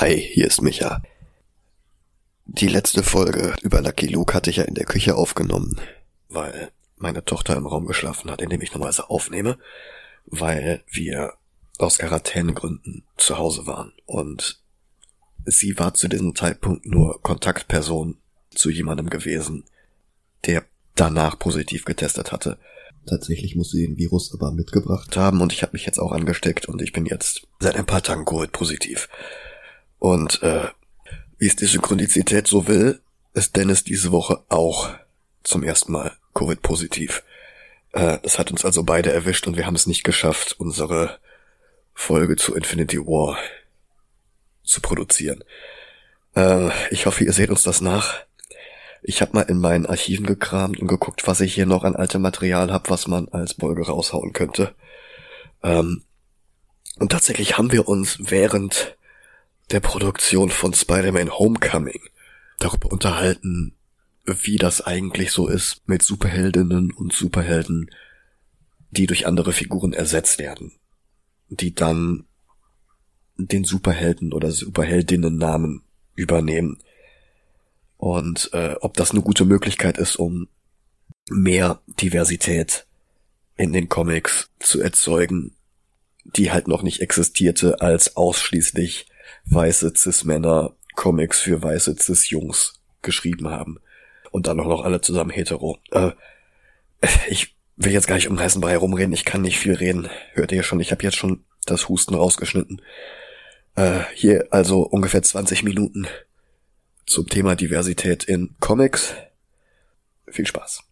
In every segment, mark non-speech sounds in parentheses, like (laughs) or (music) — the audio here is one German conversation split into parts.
Hi, hier ist Micha. Die letzte Folge über Lucky Luke hatte ich ja in der Küche aufgenommen, weil meine Tochter im Raum geschlafen hat, in dem ich normalerweise aufnehme, weil wir aus Quarantänegründen zu Hause waren und sie war zu diesem Zeitpunkt nur Kontaktperson zu jemandem gewesen, der danach positiv getestet hatte. Tatsächlich muss sie den Virus aber mitgebracht haben und ich habe mich jetzt auch angesteckt und ich bin jetzt seit ein paar Tagen Covid-positiv. Und äh, wie es die Synchronizität so will, ist Dennis diese Woche auch zum ersten Mal Covid-positiv. Äh, das hat uns also beide erwischt und wir haben es nicht geschafft, unsere Folge zu Infinity War zu produzieren. Äh, ich hoffe, ihr seht uns das nach. Ich habe mal in meinen Archiven gekramt und geguckt, was ich hier noch an altem Material habe, was man als Folge raushauen könnte. Ähm, und tatsächlich haben wir uns während der Produktion von Spider-Man Homecoming darüber unterhalten, wie das eigentlich so ist mit Superheldinnen und Superhelden, die durch andere Figuren ersetzt werden, die dann den Superhelden oder Superheldinnen Namen übernehmen. Und äh, ob das eine gute Möglichkeit ist, um mehr Diversität in den Comics zu erzeugen, die halt noch nicht existierte, als ausschließlich weiße Cis-Männer Comics für weiße Cis-Jungs geschrieben haben. Und dann auch noch alle zusammen hetero. Äh, ich will jetzt gar nicht um heißen Brei rumreden, ich kann nicht viel reden. Hört ihr schon, ich habe jetzt schon das Husten rausgeschnitten. Äh, hier also ungefähr 20 Minuten zum Thema Diversität in Comics. Viel Spaß.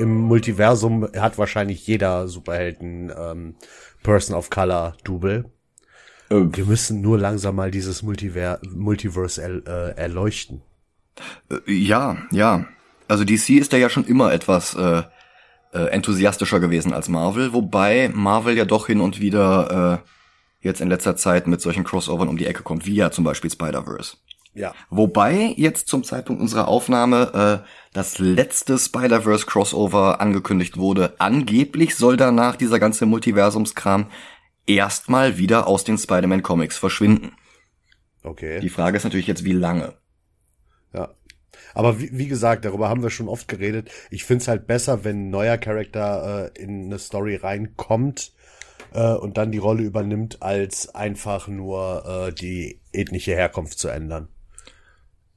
Im Multiversum hat wahrscheinlich jeder Superhelden ähm, Person of Color Double. Ähm. Wir müssen nur langsam mal dieses Multiver Multiverse er äh, erleuchten. Äh, ja, ja. Also DC ist da ja schon immer etwas äh, äh, enthusiastischer gewesen als Marvel, wobei Marvel ja doch hin und wieder äh, jetzt in letzter Zeit mit solchen Crossovern um die Ecke kommt, wie ja zum Beispiel Spider-Verse. Ja. Wobei jetzt zum Zeitpunkt unserer Aufnahme äh, das letzte Spider-Verse Crossover angekündigt wurde. Angeblich soll danach dieser ganze Multiversumskram erstmal wieder aus den Spider-Man Comics verschwinden. Okay. Die Frage ist natürlich jetzt, wie lange. Ja. Aber wie, wie gesagt, darüber haben wir schon oft geredet. Ich find's halt besser, wenn ein neuer Charakter äh, in eine Story reinkommt äh, und dann die Rolle übernimmt, als einfach nur äh, die ethnische Herkunft zu ändern.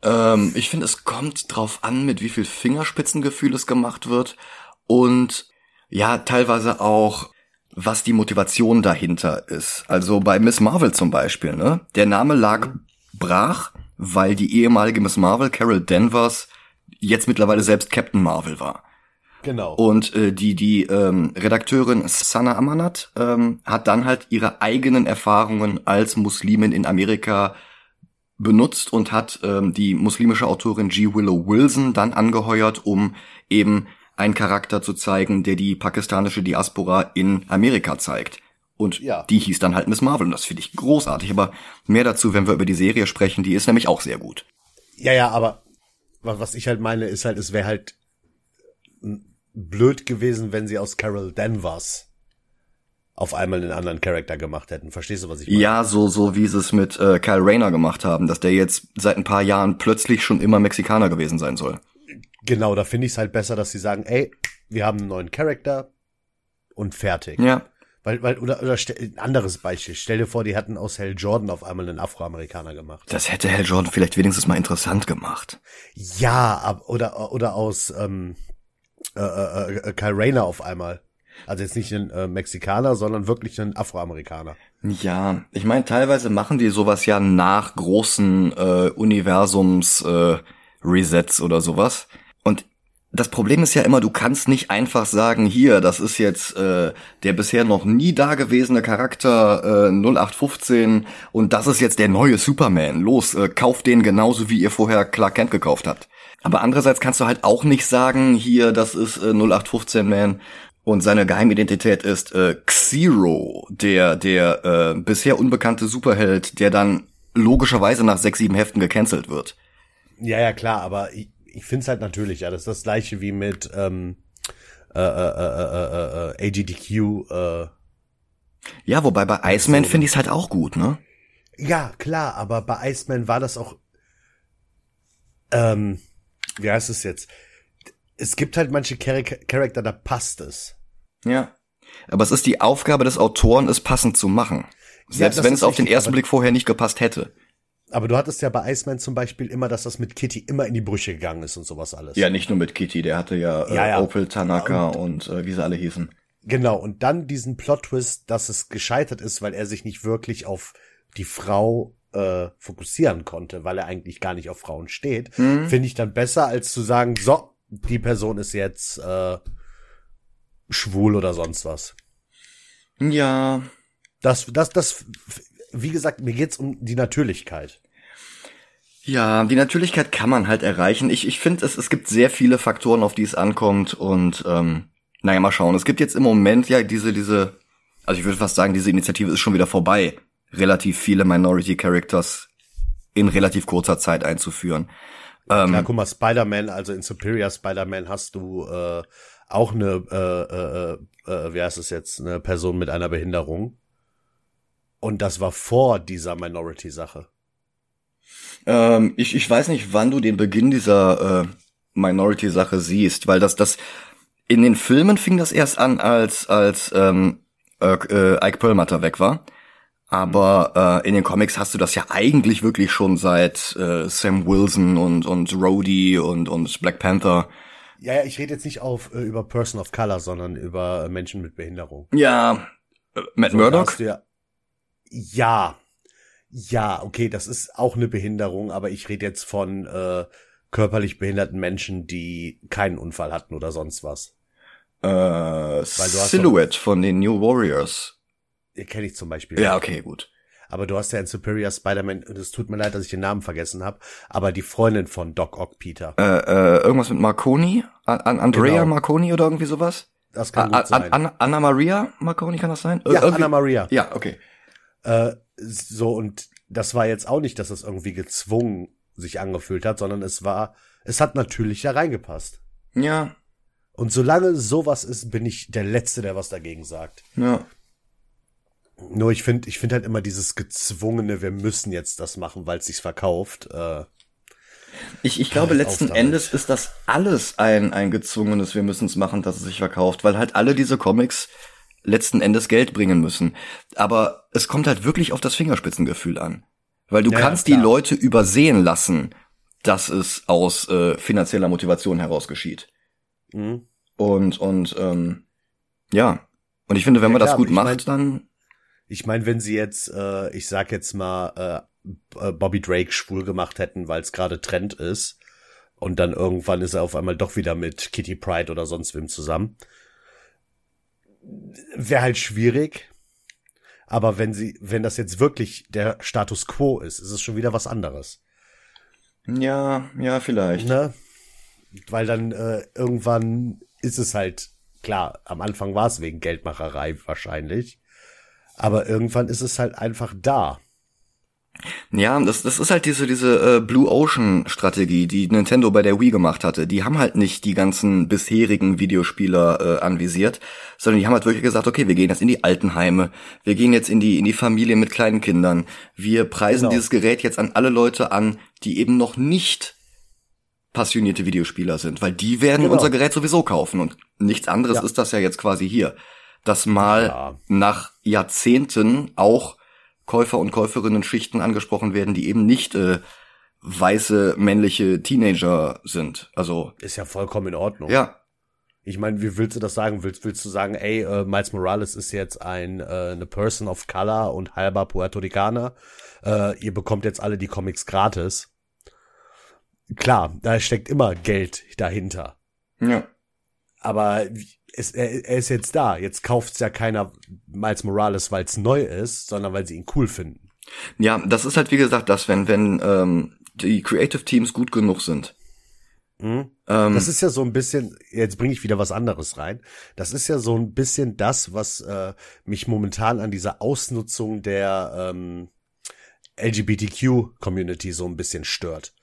Ähm, ich finde, es kommt drauf an, mit wie viel Fingerspitzengefühl es gemacht wird und ja, teilweise auch, was die Motivation dahinter ist. Also bei Miss Marvel zum Beispiel, ne? Der Name lag brach, weil die ehemalige Miss Marvel, Carol Danvers, jetzt mittlerweile selbst Captain Marvel war. Genau. Und äh, die die ähm, Redakteurin Sana Amanat ähm, hat dann halt ihre eigenen Erfahrungen als Muslimin in Amerika benutzt und hat ähm, die muslimische Autorin G. Willow Wilson dann angeheuert, um eben einen Charakter zu zeigen, der die pakistanische Diaspora in Amerika zeigt. Und ja. die hieß dann halt Miss Marvel und das finde ich großartig. Aber mehr dazu, wenn wir über die Serie sprechen, die ist nämlich auch sehr gut. Ja, ja, aber was ich halt meine, ist halt, es wäre halt blöd gewesen, wenn sie aus Carol Danvers auf einmal einen anderen Charakter gemacht hätten. Verstehst du, was ich meine? Ja, so, so wie sie es mit äh, Kyle Rayner gemacht haben, dass der jetzt seit ein paar Jahren plötzlich schon immer Mexikaner gewesen sein soll. Genau, da finde ich es halt besser, dass sie sagen, ey, wir haben einen neuen Charakter und fertig. Ja. Weil, weil, oder, oder ein anderes Beispiel. Stell dir vor, die hatten aus Hell Jordan auf einmal einen Afroamerikaner gemacht. Das hätte Hell Jordan vielleicht wenigstens mal interessant gemacht. Ja, ab, oder, oder aus ähm, äh, äh, äh, Kyle Rayner auf einmal. Also jetzt nicht ein äh, Mexikaner, sondern wirklich ein Afroamerikaner. Ja, ich meine, teilweise machen die sowas ja nach großen äh, Universums äh, Resets oder sowas. Und das Problem ist ja immer, du kannst nicht einfach sagen, hier, das ist jetzt äh, der bisher noch nie dagewesene Charakter äh, 0815 und das ist jetzt der neue Superman. Los, äh, kauft den genauso, wie ihr vorher Clark Kent gekauft habt. Aber andererseits kannst du halt auch nicht sagen, hier, das ist äh, 0815 Man Und seine Geheimidentität ist äh, Xero, der der äh, bisher unbekannte Superheld, der dann logischerweise nach sechs, sieben Heften gecancelt wird. Ja, ja, klar, aber ich, ich finde es halt natürlich, ja, das ist das gleiche wie mit ähm, äh, äh, äh, äh, äh, AGDQ. Äh, Ja, wobei bei Iceman finde ich es halt auch gut, ne? ja, klar, aber bei Iceman war das auch. Ähm, wie heißt es jetzt? Es gibt halt manche Char Charakter, da passt es. Ja. Aber es ist die Aufgabe des Autoren, es passend zu machen. Selbst das wenn es auf den ersten Blick vorher nicht gepasst hätte. Aber du hattest ja bei Iceman zum Beispiel immer, dass das mit Kitty immer in die Brüche gegangen ist und sowas alles. Ja, nicht nur mit Kitty, der hatte ja, äh, Ja, ja. Opel, Tanaka und, äh, wie sie alle hießen. Genau, und dann diesen Plot-Twist, dass es gescheitert ist, weil er sich nicht wirklich auf die Frau äh, fokussieren konnte, weil er eigentlich gar nicht auf Frauen steht, Hm. finde ich dann besser, als zu sagen, so, die Person ist jetzt äh, schwul oder sonst was. Ja, Das, das, das, wie gesagt, mir geht's um die Natürlichkeit. Ja, die Natürlichkeit kann man halt erreichen. Ich, ich finde, es, es gibt sehr viele Faktoren, auf die es ankommt und ähm, naja, mal schauen. Es gibt jetzt im Moment ja diese, diese, also ich würde fast sagen, diese Initiative ist schon wieder vorbei, relativ viele Minority Characters in relativ kurzer Zeit einzuführen. Ähm, Klar, guck mal, Spider-Man, also in Superior Spider-Man hast du äh, auch eine, äh, äh, äh, wie heißt es jetzt, eine Person mit einer Behinderung. Und das war vor dieser Minority-Sache. Ähm, ich, ich weiß nicht, wann du den Beginn dieser äh, Minority-Sache siehst, weil das, das in den Filmen fing das erst an, als als ähm, äh, äh, Ike Perlmutter weg war. Aber äh, in den Comics hast du das ja eigentlich wirklich schon seit äh, Sam Wilson und und Rhodey und und Black Panther. Ja, ja, ich rede jetzt nicht auf äh, über Person of Color, sondern über äh, Menschen mit Behinderung. Ja, äh, Matt So, Murdock. Ja, ja, ja, okay, das ist auch eine Behinderung, aber ich rede jetzt von äh, körperlich behinderten Menschen, die keinen Unfall hatten oder sonst was. Äh, Silhouette von den New Warriors. Kenne ich zum Beispiel. Ja, okay, gut. Aber du hast ja in Superior Spider-Man, und es tut mir leid, dass ich den Namen vergessen habe, aber die Freundin von Doc Ock Peter. Äh, äh, irgendwas mit Marconi? An, an Andrea Genau. Marconi oder irgendwie sowas? Das kann A- gut sein. An, An, Anna Maria Marconi kann das sein? ja, Irgendwie- Anna Maria. Ja, okay. Äh, so, und das war jetzt auch nicht, dass es irgendwie gezwungen sich angefühlt hat, sondern es war, es hat natürlich da reingepasst. Ja, Und solange sowas ist, bin ich der Letzte, der was dagegen sagt. ja. Nur ich finde, ich finde halt immer dieses gezwungene, wir müssen jetzt das machen, weil es sich verkauft. Äh, Ich, ich glaube, Hör letzten. Endes ist das alles ein, ein gezwungenes, wir müssen es machen, dass es sich verkauft, weil halt alle diese Comics letzten Endes Geld bringen müssen. Aber es kommt halt wirklich auf das Fingerspitzengefühl an. Weil du Ja, kannst die klar. Leute übersehen lassen, dass es aus äh, finanzieller Motivation heraus geschieht. mh. Und, und ähm, ja. Und ich finde, wenn Ja, man das klar, gut ich mein- macht, dann Ich meine, wenn sie jetzt, äh, ich sag jetzt mal, äh, äh, Bobby Drake schwul gemacht hätten, weil es gerade Trend ist, und dann irgendwann ist er auf einmal doch wieder mit Kitty Pride oder sonst wem zusammen, wäre halt schwierig. Aber wenn sie, wenn das jetzt wirklich der Status quo ist, ist es schon wieder was anderes. ja, ja, vielleicht. Ne? Weil dann äh, irgendwann ist es halt, klar, am Anfang war es wegen Geldmacherei wahrscheinlich. Aber irgendwann ist es halt einfach da. Ja, das, das ist halt diese, diese äh, Blue Ocean Strategie, die Nintendo bei der Wii gemacht hatte. Die haben halt nicht die ganzen bisherigen Videospieler äh, anvisiert, sondern die haben halt wirklich gesagt, okay, wir gehen jetzt in die Altenheime, wir gehen jetzt in die, in die Familie mit kleinen Kindern, wir preisen Genau. dieses Gerät jetzt an alle Leute an, die eben noch nicht passionierte Videospieler sind, weil die werden Genau. unser Gerät sowieso kaufen und nichts anderes Ja. ist das ja jetzt quasi hier. Dass mal Ja. nach Jahrzehnten auch Käufer und Käuferinnen Schichten angesprochen werden, die eben nicht äh, weiße männliche Teenager sind. Also Ist ja vollkommen in Ordnung. ja, Ich meine, wie willst du das sagen? Willst, willst du sagen, ey, äh, Miles Morales ist jetzt ein äh, eine Person of Color und halber Puerto Ricaner. Äh, ihr bekommt jetzt alle die Comics gratis. Klar, da steckt immer Geld dahinter. ja. Aber es, er, er ist jetzt da. Jetzt kauft's ja keiner Miles Morales, weil es neu ist, sondern weil sie ihn cool finden. Ja, das ist halt wie gesagt das, wenn wenn ähm, die Creative Teams gut genug sind, Hm? Ähm, Das ist ja so ein bisschen, jetzt bringe ich wieder was anderes rein. Das ist ja so ein bisschen das, was äh, mich momentan an dieser Ausnutzung der ähm, LGBTQ-Community so ein bisschen stört.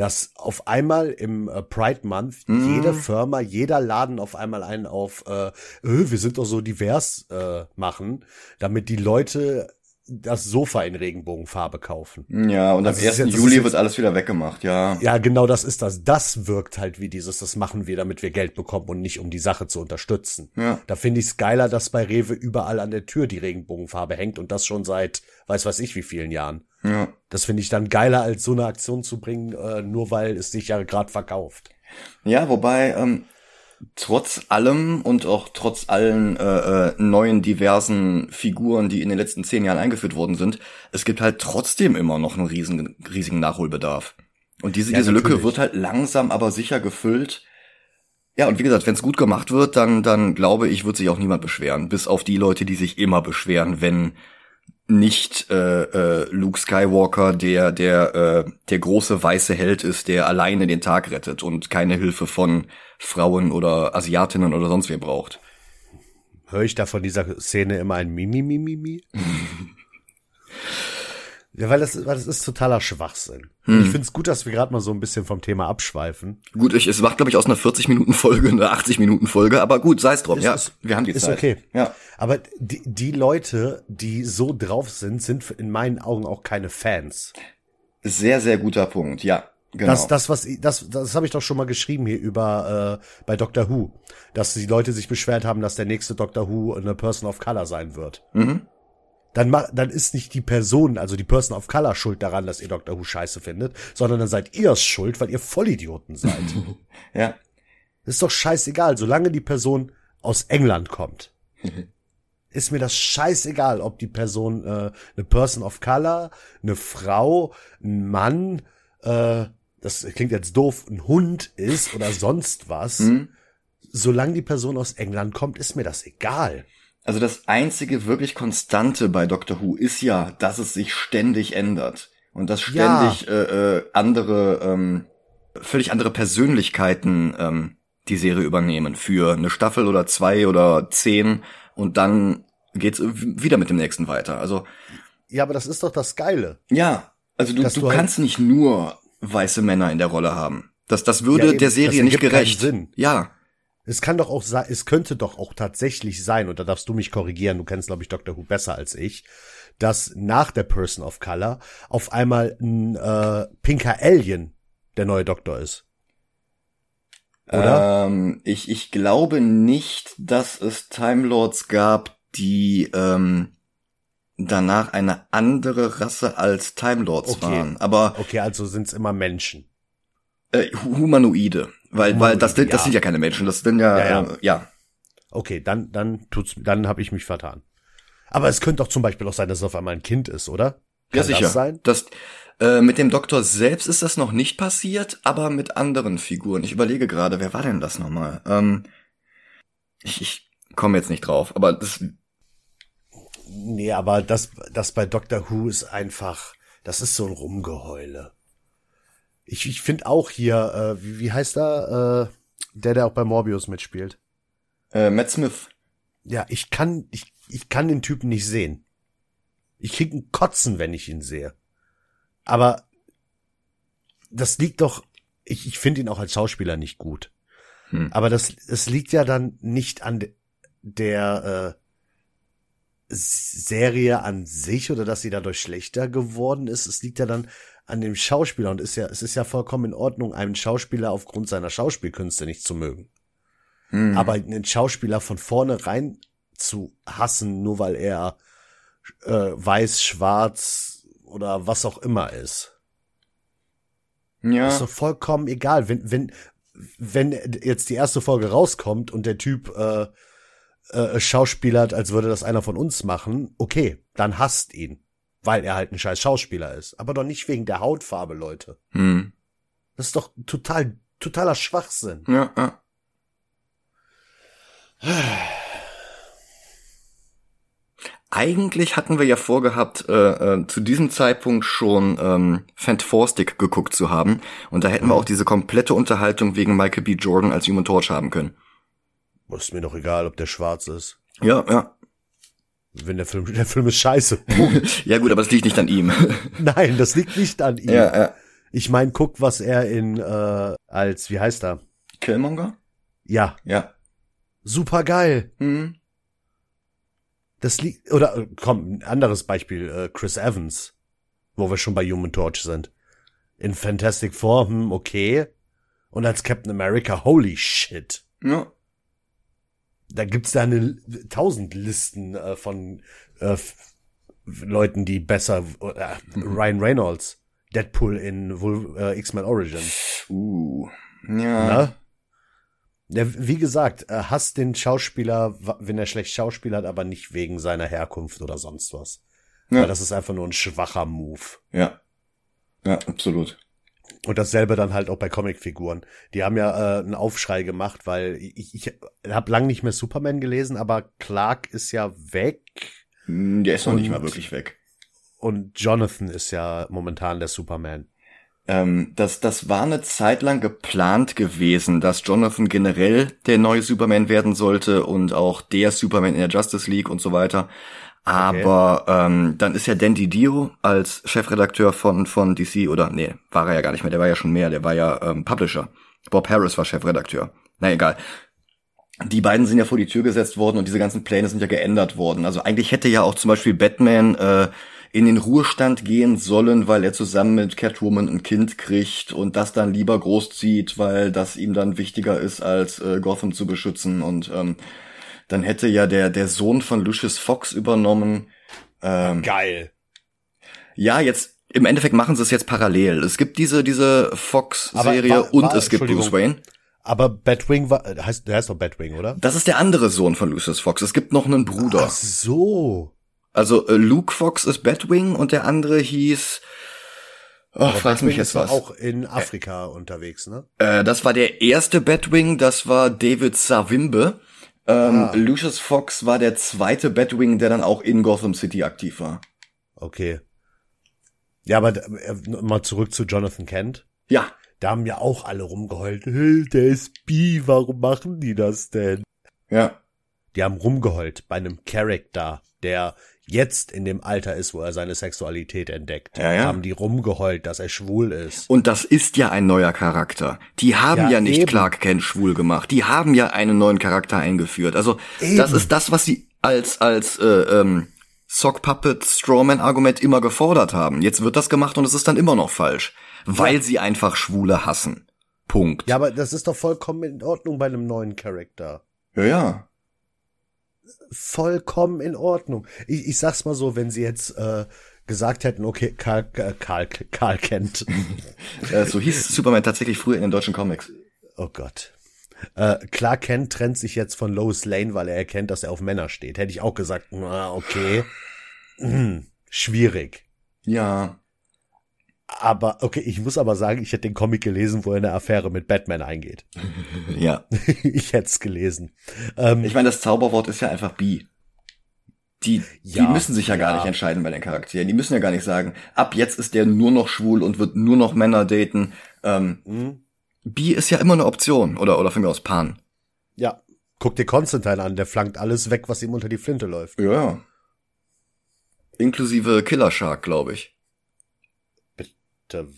Dass auf einmal im äh, Pride Month Mhm. jede Firma, jeder Laden auf einmal einen auf, äh, äh, wir sind doch so divers äh, machen, damit die Leute das Sofa in Regenbogenfarbe kaufen. ja, und am Also es ist 1. jetzt- das ist Juli jetzt- wird alles wieder weggemacht, ja. Ja, genau das ist das. Das wirkt halt wie dieses, das machen wir, damit wir Geld bekommen und nicht, um die Sache zu unterstützen. Ja. Da finde ich es geiler, dass bei Rewe überall an der Tür die Regenbogenfarbe hängt und das schon seit weiß weiß ich wie vielen Jahren. ja. Das finde ich dann geiler, als so eine Aktion zu bringen, äh, nur weil es sich ja gerade verkauft. Ja, wobei ähm, trotz allem und auch trotz allen äh, äh, neuen diversen Figuren, die in den letzten zehn Jahren eingeführt worden sind, es gibt halt trotzdem immer noch einen riesigen, riesigen Nachholbedarf. Und diese, Ja, diese Lücke wird halt langsam, aber sicher gefüllt. Ja, und wie gesagt, wenn es gut gemacht wird, dann, dann glaube ich, wird sich auch niemand beschweren. Bis auf die Leute, die sich immer beschweren, wenn nicht äh, äh, Luke Skywalker der der äh, der große weiße Held ist, der alleine den Tag rettet und keine Hilfe von Frauen oder Asiatinnen oder sonst wer braucht. Höre ich da von dieser Szene immer ein Mimi, Mimi, Mimi? (laughs) ja, weil das, weil das ist totaler Schwachsinn. Und Ich finde es gut, dass wir gerade mal so ein bisschen vom Thema abschweifen. Gut, ich, es macht glaube ich aus einer 40 Minuten Folge eine 80 Minuten Folge, aber gut, sei es drum. Ist- ja, ist- wir haben die ist Zeit. okay. Ja, Aber die, die Leute, die so drauf sind, sind in meinen Augen auch keine Fans. sehr sehr guter Punkt. Ja, genau. Das, das, was, das, das habe ich doch schon mal geschrieben hier über äh, bei Doctor Who, dass die Leute sich beschwert haben, dass der nächste Doctor Who eine Person of Color sein wird. mhm. Dann, ma- dann ist nicht die Person, also die Person of Color, schuld daran, dass ihr Doctor Who scheiße findet, sondern dann seid ihr es schuld, weil ihr Vollidioten seid. (laughs) Ja, ist doch scheißegal, solange die Person aus England kommt. (laughs) Ist mir das scheißegal, ob die Person äh, eine Person of Color, eine Frau, ein Mann, äh, das klingt jetzt doof, ein Hund ist oder sonst was. Mhm. Solange die Person aus England kommt, ist mir das egal. Also das einzige wirklich Konstante bei Doctor Who ist ja, dass es sich ständig ändert und dass Ja. ständig äh, äh, andere, ähm, völlig andere Persönlichkeiten ähm, die Serie übernehmen für eine Staffel oder zwei oder zehn und dann geht's wieder mit dem nächsten weiter. Also Ja, aber das ist doch das Geile. ja, also du, du du halt- kannst nicht nur weiße Männer in der Rolle haben. Das, das würde Ja, eben. der Serie nicht gerecht. Sinn. Ja, Es kann doch auch sein, es könnte doch auch tatsächlich sein, und da darfst du mich korrigieren, du kennst, glaube ich, Dr. Who besser als ich, dass nach der Person of Color auf einmal ein äh, pinker Alien der neue Doktor ist. Oder? Ähm, ich, ich glaube nicht, dass es Time Lords gab, die ähm, danach eine andere Rasse als Time Lords Okay. waren. Aber Okay, also sind's immer Menschen. äh, Humanoide. Weil, weil das, das ja. sind ja keine Menschen, das sind ja, Ja, ja. Äh, ja. Okay, dann, dann tut's, dann habe ich mich vertan. Aber es könnte doch zum Beispiel auch sein, dass es auf einmal ein Kind ist, oder? Ja, Kann sicher. Das sein? Das, äh, mit dem Doktor selbst ist das noch nicht passiert, aber mit anderen Figuren. Ich überlege gerade, wer war denn das nochmal? Ähm, ich, ich komme jetzt nicht drauf, aber das, Nee, aber das, das bei Doctor Who ist einfach, das ist so ein Rumgeheule. Ich, ich finde auch hier, äh, wie, wie heißt er, äh, der, der auch bei Morbius mitspielt? äh, Matt Smith. Ja, ich kann, ich, ich kann den Typen nicht sehen. Ich krieg einen Kotzen, wenn ich ihn sehe. Aber das liegt doch, ich, ich finde ihn auch als Schauspieler nicht gut. Hm. Aber das, es liegt ja dann nicht an de, der äh, Serie an sich oder dass sie dadurch schlechter geworden ist. Es liegt ja dann an dem Schauspieler und ist ja, es ist ja vollkommen in Ordnung, einen Schauspieler aufgrund seiner Schauspielkünste nicht zu mögen. Hm. Aber einen Schauspieler von vornherein zu hassen, nur weil er äh, weiß, schwarz oder was auch immer ist, ja. ist doch vollkommen egal. Wenn, wenn, wenn jetzt die erste Folge rauskommt und der Typ äh, äh, schauspielert, als würde das einer von uns machen, okay, dann hasst ihn, weil er halt ein scheiß Schauspieler ist. Aber doch nicht wegen der Hautfarbe, Leute. Hm. Das ist doch total, totaler Schwachsinn. Ja, ja. eigentlich hatten wir ja vorgehabt, äh, äh, zu diesem Zeitpunkt schon ähm, Fantastic geguckt zu haben. Und da hätten wir auch diese komplette Unterhaltung wegen Michael B. Jordan als Human Torch haben können. Ist mir doch egal, ob der schwarz ist. Ja, ja. Wenn der Film, (laughs) der Film ist scheiße. (laughs) ja gut, aber das liegt nicht an ihm. (laughs) Nein, das liegt nicht an ihm. ja, ja. Ich mein, guck, was er in äh, als wie heißt er? Killmonger? Ja, Ja. super geil. Mhm. Das liegt oder äh, komm, ein anderes Beispiel, äh, Chris Evans, wo wir schon bei Human Torch sind. In Fantastic Four, hm, okay. Und als Captain America, holy shit. Ja. Da gibt's da eine tausend Listen äh, von äh, Leuten, die besser äh, Ryan Reynolds, Deadpool in äh, X-Men Origin. Uh. Ja. Ne? Ja, wie gesagt, äh, hasst den Schauspieler, wenn er schlecht schauspielert, aber nicht wegen seiner Herkunft oder sonst was. Ja. Weil das ist einfach nur ein schwacher Move. Ja. Ja, absolut. Und dasselbe dann halt auch bei Comicfiguren. Die haben ja äh, einen Aufschrei gemacht, weil ich, ich habe lang nicht mehr Superman gelesen, aber Clark ist ja weg Hm, Der ist noch nicht mal wirklich weg. und Jonathan ist ja momentan der Superman. Ähm, das, das war eine Zeit lang geplant gewesen, dass Jonathan generell der neue Superman werden sollte und auch der Superman in der Justice League und so weiter. Aber ähm, dann ist ja Dan Dio als Chefredakteur von, von DC, oder nee, war er ja gar nicht mehr, der war ja schon mehr, der war ja ähm, Publisher. Bob Harris war Chefredakteur. Na egal. Die beiden sind ja vor die Tür gesetzt worden und diese ganzen Pläne sind ja geändert worden. Also eigentlich hätte ja auch zum Beispiel Batman äh, in den Ruhestand gehen sollen, weil er zusammen mit Catwoman ein Kind kriegt und das dann lieber großzieht, weil das ihm dann wichtiger ist, als äh, Gotham zu beschützen. Und ähm, dann hätte ja der, der Sohn von Lucius Fox übernommen. Ähm, Geil. ja, jetzt im Endeffekt machen sie es jetzt parallel. Es gibt diese, diese Fox-Serie und es gibt Bruce. Wayne. Aber Batwing war, äh, heißt, der heißt doch Batwing, oder? Das ist der andere Sohn von Lucius Fox. Es gibt noch einen Bruder. Ach so. Also äh, Luke Fox ist Batwing und der andere hieß. Oh, Aber frag mich jetzt was. auch in Afrika unterwegs, ne? Äh, das war der erste Batwing, das war David Savimbe. Ähm, Ah. Lucius Fox war der zweite Batwing, der dann auch in Gotham City aktiv war. Okay. Ja, aber äh, mal zurück zu Jonathan Kent. Ja, Da haben ja auch alle rumgeheult. Hey, der ist bi, warum machen die das denn? ja. Die haben rumgeheult bei einem Charakter, der jetzt in dem Alter ist, wo er seine Sexualität entdeckt. Ja, ja. Haben die rumgeheult, dass er schwul ist. Und das ist ja ein neuer Charakter. Die haben ja, Ja, nicht eben. Clark Kent schwul gemacht. Die haben ja einen neuen Charakter eingeführt. Also das Eben. ist das, was sie als als äh, ähm, Sock Puppet Strawman Argument immer gefordert haben. Jetzt wird das gemacht und es ist dann immer noch falsch, weil sie einfach Schwule hassen. Punkt. Ja, aber das ist doch vollkommen in Ordnung bei einem neuen Charakter. ja. ja. Vollkommen in Ordnung. Ich, ich sag's mal so, wenn sie jetzt äh, gesagt hätten, okay, Karl, äh, Karl, Karl Kent. (laughs) Äh, so hieß Superman tatsächlich früher in den deutschen Comics. Oh Gott. Äh, Clark Kent trennt sich jetzt von Lois Lane, weil er erkennt, dass er auf Männer steht. Hätte ich auch gesagt, na, okay. Hm, (clears throat) schwierig. Ja. Aber, okay, ich muss aber sagen, ich hätte den Comic gelesen, wo er eine Affäre mit Batman eingeht. (laughs) Ja. (laughs) ich hätte es gelesen. Ähm, Ich meine, das Zauberwort ist ja einfach bi. Die, Ja, die müssen sich ja, gar ja. nicht entscheiden bei den Charakteren. Die müssen ja gar nicht sagen, ab jetzt ist der nur noch schwul und wird nur noch Männer daten. Ähm, hm, bi ist ja immer eine Option. Oder, oder von mir aus Pan. ja, guck dir Constantine an, der flankt alles weg, was ihm unter die Flinte läuft. Ja, ja. Inklusive Killer Shark, glaube ich.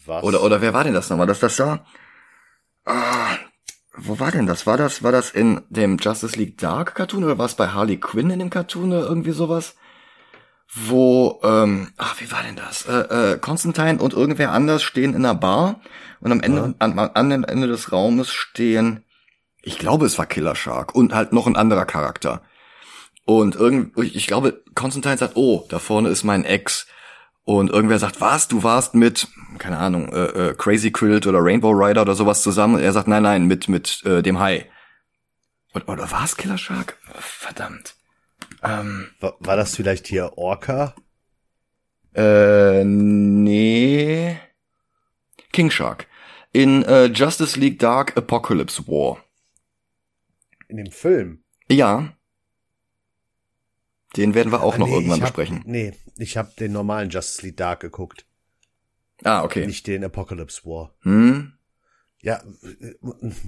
Was? Oder, oder wer war denn das nochmal? Das, das da? Ah, wo war denn das? War das, war das in dem Justice League Dark Cartoon oder war es bei Harley Quinn in dem Cartoon oder irgendwie sowas? Wo, ähm, ach, wie war denn das? Äh, äh, Constantine und irgendwer anders stehen in einer Bar und am Ende, Ja. an, an dem Ende des Raumes stehen, ich glaube, es war Killer Shark und halt noch ein anderer Charakter. Und irgend, ich glaube, Constantine sagt, oh, da vorne ist mein Ex. Und irgendwer sagt, was, du warst mit, keine Ahnung, äh, äh, Crazy Quilt oder Rainbow Rider oder sowas zusammen. Und er sagt, nein, nein, mit, mit äh, dem Hai. Oder, oder war es Killer Shark? Verdammt. Ähm, war, war das vielleicht hier Orca? äh, nee. King Shark. In äh, Justice League Dark Apocalypse War. In dem Film? Ja. Den werden wir auch Ah, noch nee, irgendwann hab, besprechen. Nee, ich habe den normalen Justice League Dark geguckt, Ah, okay. nicht den Apocalypse War. Hm? Ja,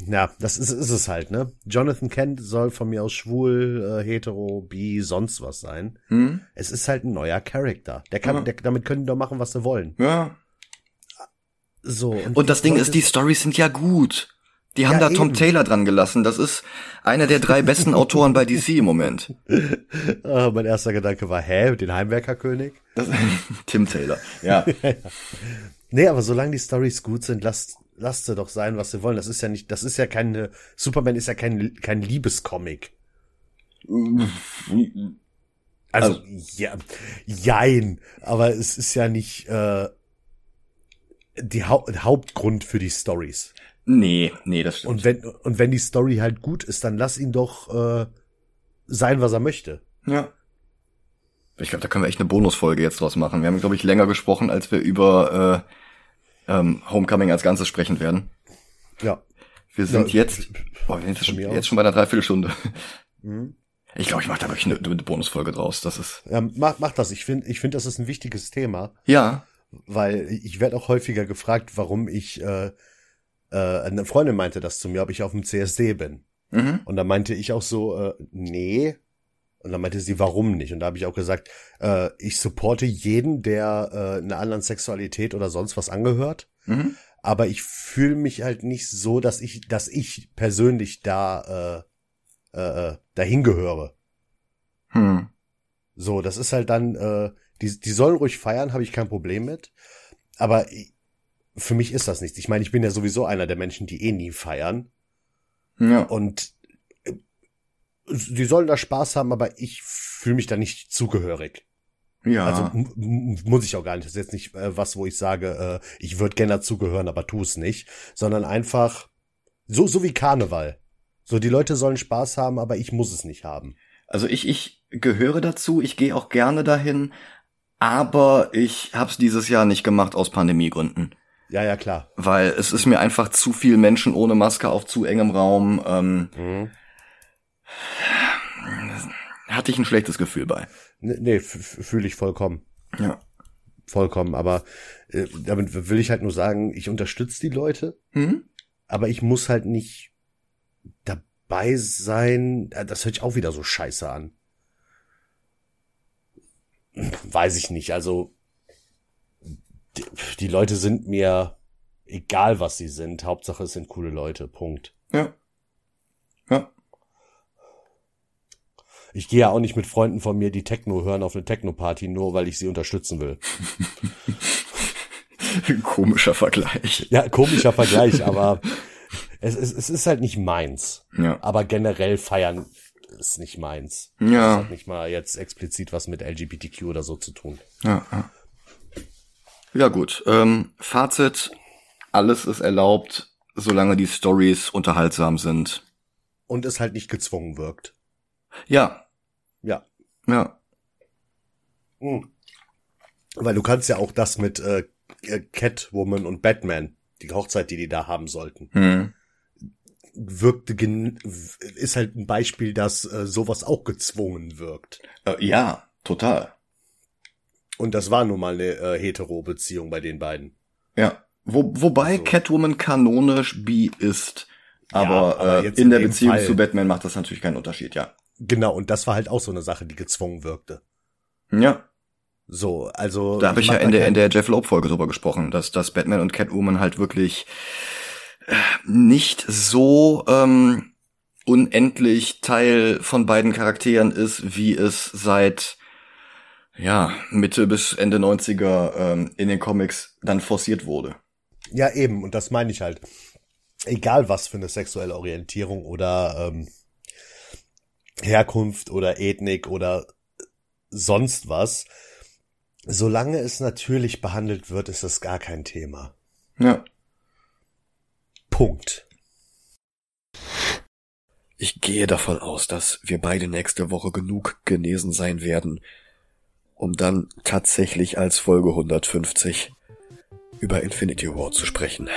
ja, das ist, ist es halt, ne? Jonathan Kent soll von mir aus schwul, äh, hetero, bi, sonst was sein. Hm? Es ist halt ein neuer Charakter. Der kann, Ja. der, damit können die doch machen, was sie wollen. Ja. So. Und das Ding ist, die Stories sind ja gut. Die haben Ja, da Tom eben. Taylor dran gelassen. Das ist einer der drei besten (laughs) Autoren bei DC im Moment. Äh, mein erster Gedanke war, hä, den Heimwerkerkönig? Das, (laughs) Tim Taylor. (laughs) Ja. Nee, aber solange die Stories gut sind, lasst, lasst sie doch sein, was sie wollen. Das ist ja nicht, das ist ja keine, Superman ist ja kein, kein Liebescomic. Also, ja, jein, aber es ist ja nicht äh, die Hau Hauptgrund für die Stories. Nee, nee, das stimmt. Und wenn und wenn die Story halt gut ist, dann lass ihn doch äh, sein, was er möchte. Ja. Ich glaube, da können wir echt eine Bonusfolge jetzt draus machen. Wir haben, glaube ich, länger gesprochen, als wir über äh, ähm, Homecoming als Ganzes sprechen werden. Ja. Wir sind Ja, jetzt, boah, wir sind jetzt, schon, jetzt schon bei einer Dreiviertelstunde. Mhm. Ich glaube, ich mache da wirklich eine, eine Bonusfolge draus. Das ist, ja mach, mach das. Ich finde, ich finde, das ist ein wichtiges Thema, ja, weil ich werde auch häufiger gefragt, warum ich äh, äh, eine Freundin meinte das zu mir, ob ich auf dem CSD bin. mhm. Und da meinte ich auch so, äh, nee. Und dann meinte sie, warum nicht? Und da habe ich auch gesagt, äh, ich supporte jeden, der äh, einer anderen Sexualität oder sonst was angehört. Mhm. Aber ich fühle mich halt nicht so, dass ich, dass ich persönlich da äh, äh, äh, dahin gehöre. Hm. So, das ist halt dann, äh, die, die sollen ruhig feiern, habe ich kein Problem mit. Aber ich, für mich ist das nichts. Ich meine, ich bin ja sowieso einer der Menschen, die eh nie feiern. Ja. Und äh, die sollen da Spaß haben, aber ich fühle mich da nicht zugehörig. Ja. Also muss ich auch gar nicht. Das ist jetzt nicht äh, was, wo ich sage, äh, ich würde gerne dazugehören, aber tu es nicht. Sondern einfach so, so wie Karneval. So, die Leute sollen Spaß haben, aber ich muss es nicht haben. Also ich, ich gehöre dazu, ich gehe auch gerne dahin, aber ich hab's dieses Jahr nicht gemacht aus Pandemiegründen. Ja, ja, klar. Weil es ist mir einfach zu viel Menschen ohne Maske auf zu engem Raum. Ähm, Mhm. hatte ich ein schlechtes Gefühl bei. Nee, nee fühle ich vollkommen. Ja. Vollkommen. Aber äh, damit will ich halt nur sagen, ich unterstütze die Leute, Hm? aber ich muss halt nicht dabei sein. Äh, Das hört sich auch wieder so scheiße an. Weiß ich nicht. Also die, die Leute sind mir egal, was sie sind. Hauptsache es sind coole Leute. Punkt. Ja. Ja. Ich gehe ja auch nicht mit Freunden von mir, die Techno hören, auf eine Techno-Party, nur weil ich sie unterstützen will. (laughs) Komischer Vergleich. Ja, komischer Vergleich, aber es, es, es ist halt nicht meins. Ja. Aber generell feiern ist nicht meins. Das Ja. hat nicht mal jetzt explizit was mit LGBTQ oder so zu tun. Ja, ja. Ja gut. Ähm, Fazit: Alles ist erlaubt, solange die Stories unterhaltsam sind. Und es halt nicht gezwungen wirkt. Ja, Ja. ja, Mhm. Weil du kannst ja auch das mit äh, Catwoman und Batman, die Hochzeit, die die da haben sollten, hm. wirkte ist halt ein Beispiel, dass äh, sowas auch gezwungen wirkt. Äh, ja, total. Und das war nun mal eine äh, hetero-Beziehung bei den beiden. Ja. Wo, wobei So. Catwoman kanonisch bi ist. Aber, aber äh, in in der Beziehung Fall- zu Batman macht das natürlich keinen Unterschied, ja. Genau, und das war halt auch so eine Sache, die gezwungen wirkte. Ja, So, also. da habe ich ja in der, kein- in der Jeff Loeb-Folge drüber gesprochen, dass, dass Batman und Catwoman halt wirklich äh, nicht so ähm, unendlich Teil von beiden Charakteren ist, wie es seit ja, Mitte bis Ende 90er ähm, in den Comics dann forciert wurde. Ja, eben, und das meine ich halt. Egal was für eine sexuelle Orientierung oder ähm, Herkunft oder Ethnik oder sonst was, solange es natürlich behandelt wird, ist das gar kein Thema. Ja. Punkt. Ich gehe davon aus, dass wir beide nächste Woche genug genesen sein werden, um dann tatsächlich als Folge 150 über Infinity War zu sprechen.